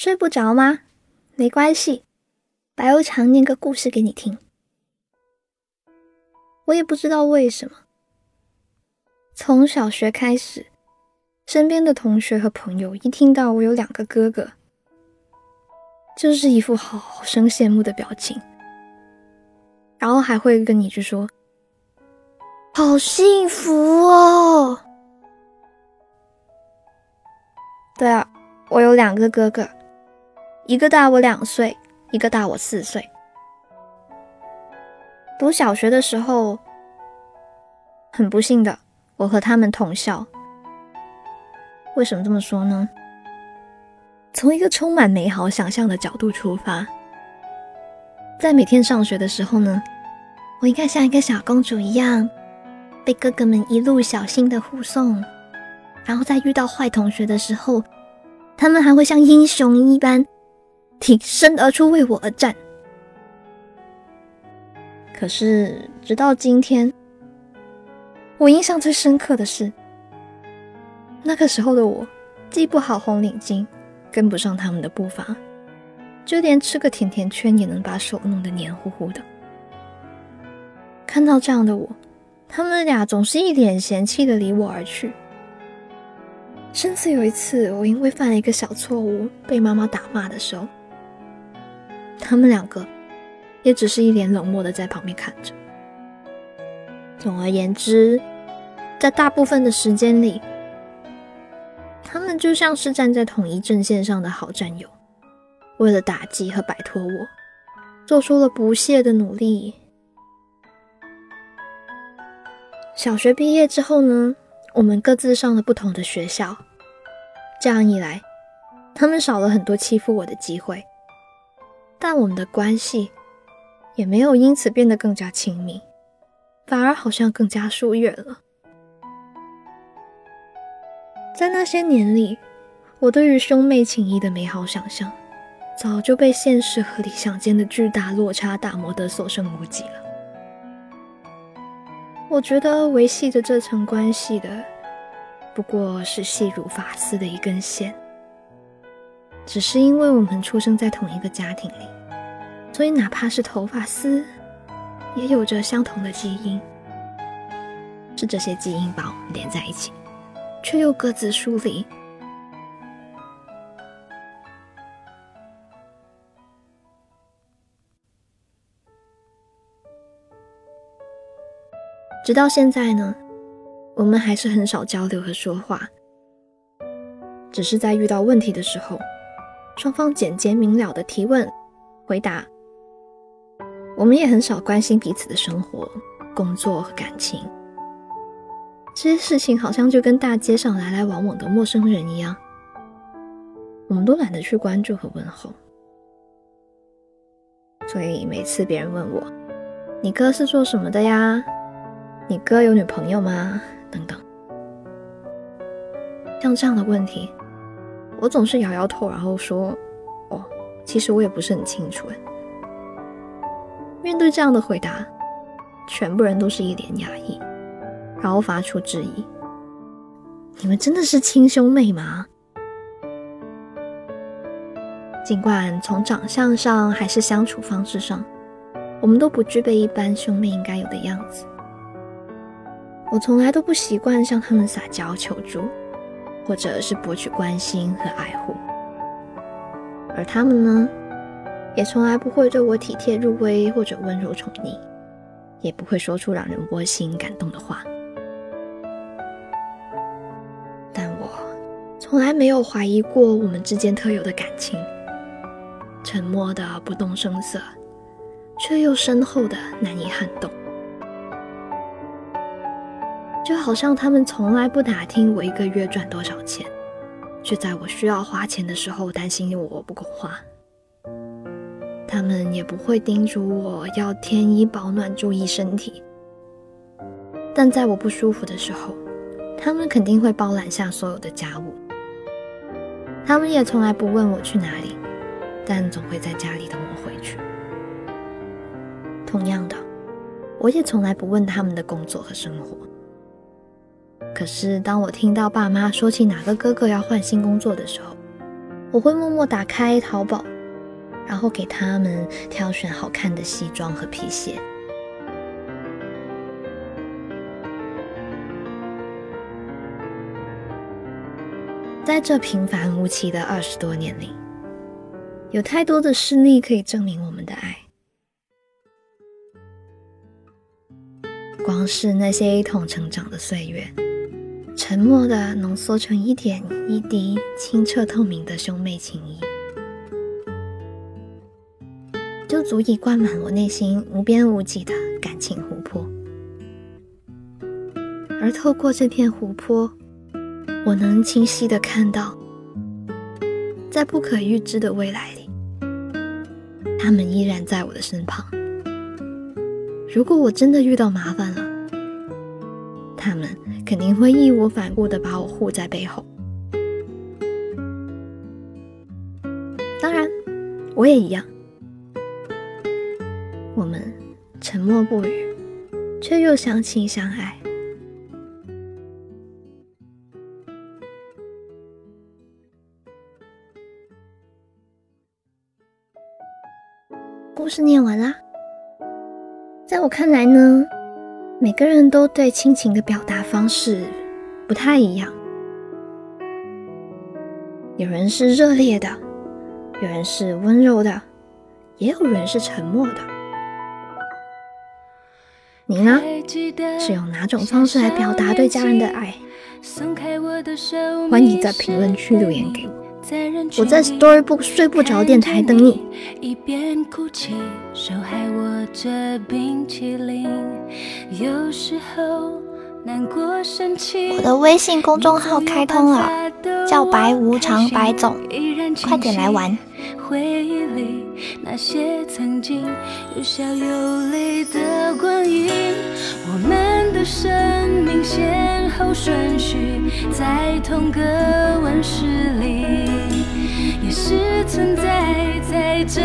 睡不着吗？没关系，白无常念个故事给你听。我也不知道为什么，从小学开始，身边的同学和朋友一听到我有两个哥哥，就是一副好生羡慕的表情，然后还会跟你去说：“好幸福哦。”对啊，我有两个哥哥，一个大我两岁，一个大我四岁。读小学的时候，很不幸的，我和他们同校。为什么这么说呢？从一个充满美好想象的角度出发，在每天上学的时候呢，我应该像一个小公主一样，被哥哥们一路小心的护送。然后在遇到坏同学的时候，他们还会像英雄一般挺身而出为我而战。可是直到今天，我印象最深刻的是，那个时候的我，系不好红领巾，跟不上他们的步伐，就连吃个甜甜圈也能把手弄得黏糊糊的。看到这样的我，他们俩总是一脸嫌弃的离我而去。甚至有一次，我因为犯了一个小错误被妈妈打骂的时候，他们两个也只是一脸冷漠的在旁边看着。总而言之，在大部分的时间里，他们就像是站在统一阵线上的好战友，为了打击和摆脱我，做出了不懈的努力。小学毕业之后呢？我们各自上了不同的学校，这样一来，他们少了很多欺负我的机会，但我们的关系也没有因此变得更加亲密，反而好像更加疏远了。在那些年里，我对于兄妹情谊的美好想象，早就被现实和理想间的巨大落差打磨得所剩无几了。我觉得维系着这层关系的，不过是细如发丝的一根线。只是因为我们出生在同一个家庭里，所以哪怕是头发丝，也有着相同的基因。是这些基因把我们连在一起，却又各自疏离。直到现在呢，我们还是很少交流和说话，只是在遇到问题的时候，双方简洁明了的提问、回答。我们也很少关心彼此的生活、工作和感情，这些事情好像就跟大街上来来往往的陌生人一样，我们都懒得去关注和问候。所以每次别人问我：“你哥是做什么的呀？”你哥有女朋友吗？等等，像这样的问题，我总是摇摇头，然后说：“哦，其实我也不是很清楚。”面对这样的回答，全部人都是一脸讶异，然后发出质疑：“你们真的是亲兄妹吗？”尽管从长相上还是相处方式上，我们都不具备一般兄妹应该有的样子。我从来都不习惯向他们撒娇求助，或者是博取关心和爱护，而他们呢，也从来不会对我体贴入微或者温柔宠溺，也不会说出让人窝心感动的话。但我从来没有怀疑过我们之间特有的感情，沉默的不动声色，却又深厚的难以撼动。就好像他们从来不打听我一个月赚多少钱，却在我需要花钱的时候担心我不够花。他们也不会叮嘱我要添衣保暖、注意身体，但在我不舒服的时候，他们肯定会包揽下所有的家务。他们也从来不问我去哪里，但总会在家里等我回去。同样的，我也从来不问他们的工作和生活。可是，当我听到爸妈说起哪个哥哥要换新工作的时候，我会默默打开淘宝，然后给他们挑选好看的西装和皮鞋。在这平凡无奇的二十多年里，有太多的事例可以证明我们的爱。光是那些一同成长的岁月，沉默的浓缩成一点一滴清澈透明的兄妹情谊，就足以灌满我内心无边无际的感情湖泊。而透过这片湖泊，我能清晰的看到，在不可预知的未来里，他们依然在我的身旁。如果我真的遇到麻烦了，肯定会义无反顾的把我护在背后。当然，我也一样。我们沉默不语，却又相亲相爱。故事念完啦。在我看来呢，每个人都对亲情的表达方式不太一样。有人是热烈的，有人是温柔的，也有人是沉默的。你呢？是用哪种方式来表达对家人的爱？欢迎在评论区留言给我。我在 Storybook 睡不着电台等你。我的微信公众号开通了，叫白无常白总，快点来玩。回忆里那些曾经有笑有泪的光阴，我们的生命先后顺序在同个温室里，是存在在这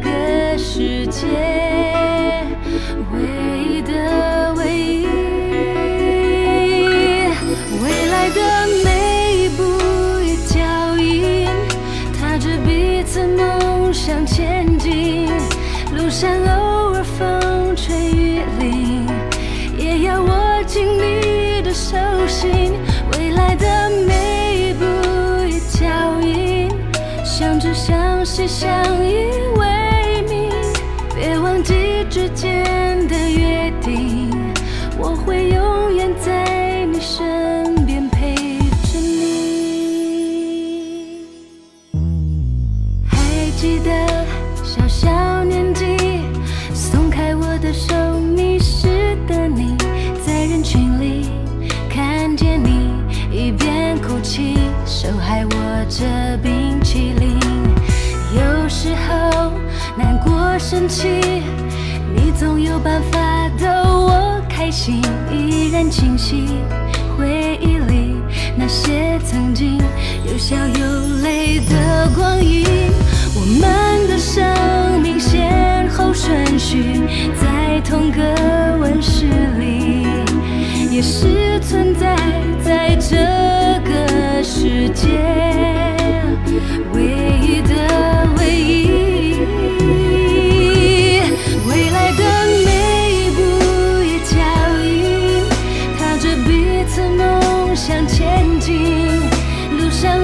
个世界。是相依为生气，你总有办法逗我开心，依然清晰回忆里那些曾经有笑有泪的光阴。我们的生命先后顺序在同个温室里，也是存在在这个世界次梦想前进，路上